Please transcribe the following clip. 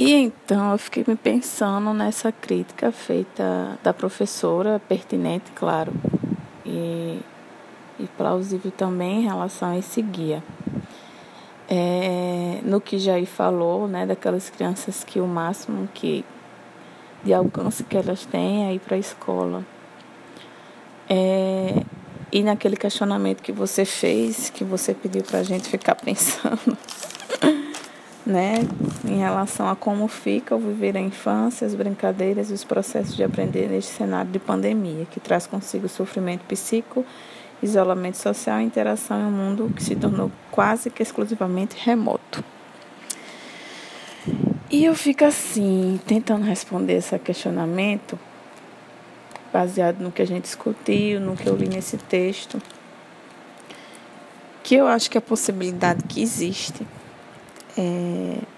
E então eu fiquei me pensando nessa crítica feita da professora, pertinente, claro, e, e plausível também em relação a esse guia. É, no que Jair falou, né, daquelas crianças que o máximo que de alcance que elas têm é ir para a escola. É, e naquele questionamento que você fez, que você pediu para a gente ficar pensando né, em relação a como fica o viver a infância, as brincadeiras e os processos de aprender neste cenário de pandemia, que traz consigo sofrimento psíquico, isolamento social e interação em um mundo que se tornou quase que exclusivamente remoto. E eu fico assim, tentando responder esse questionamento, baseado no que a gente discutiu, no que eu li nesse texto, que eu acho que a possibilidade que existe é,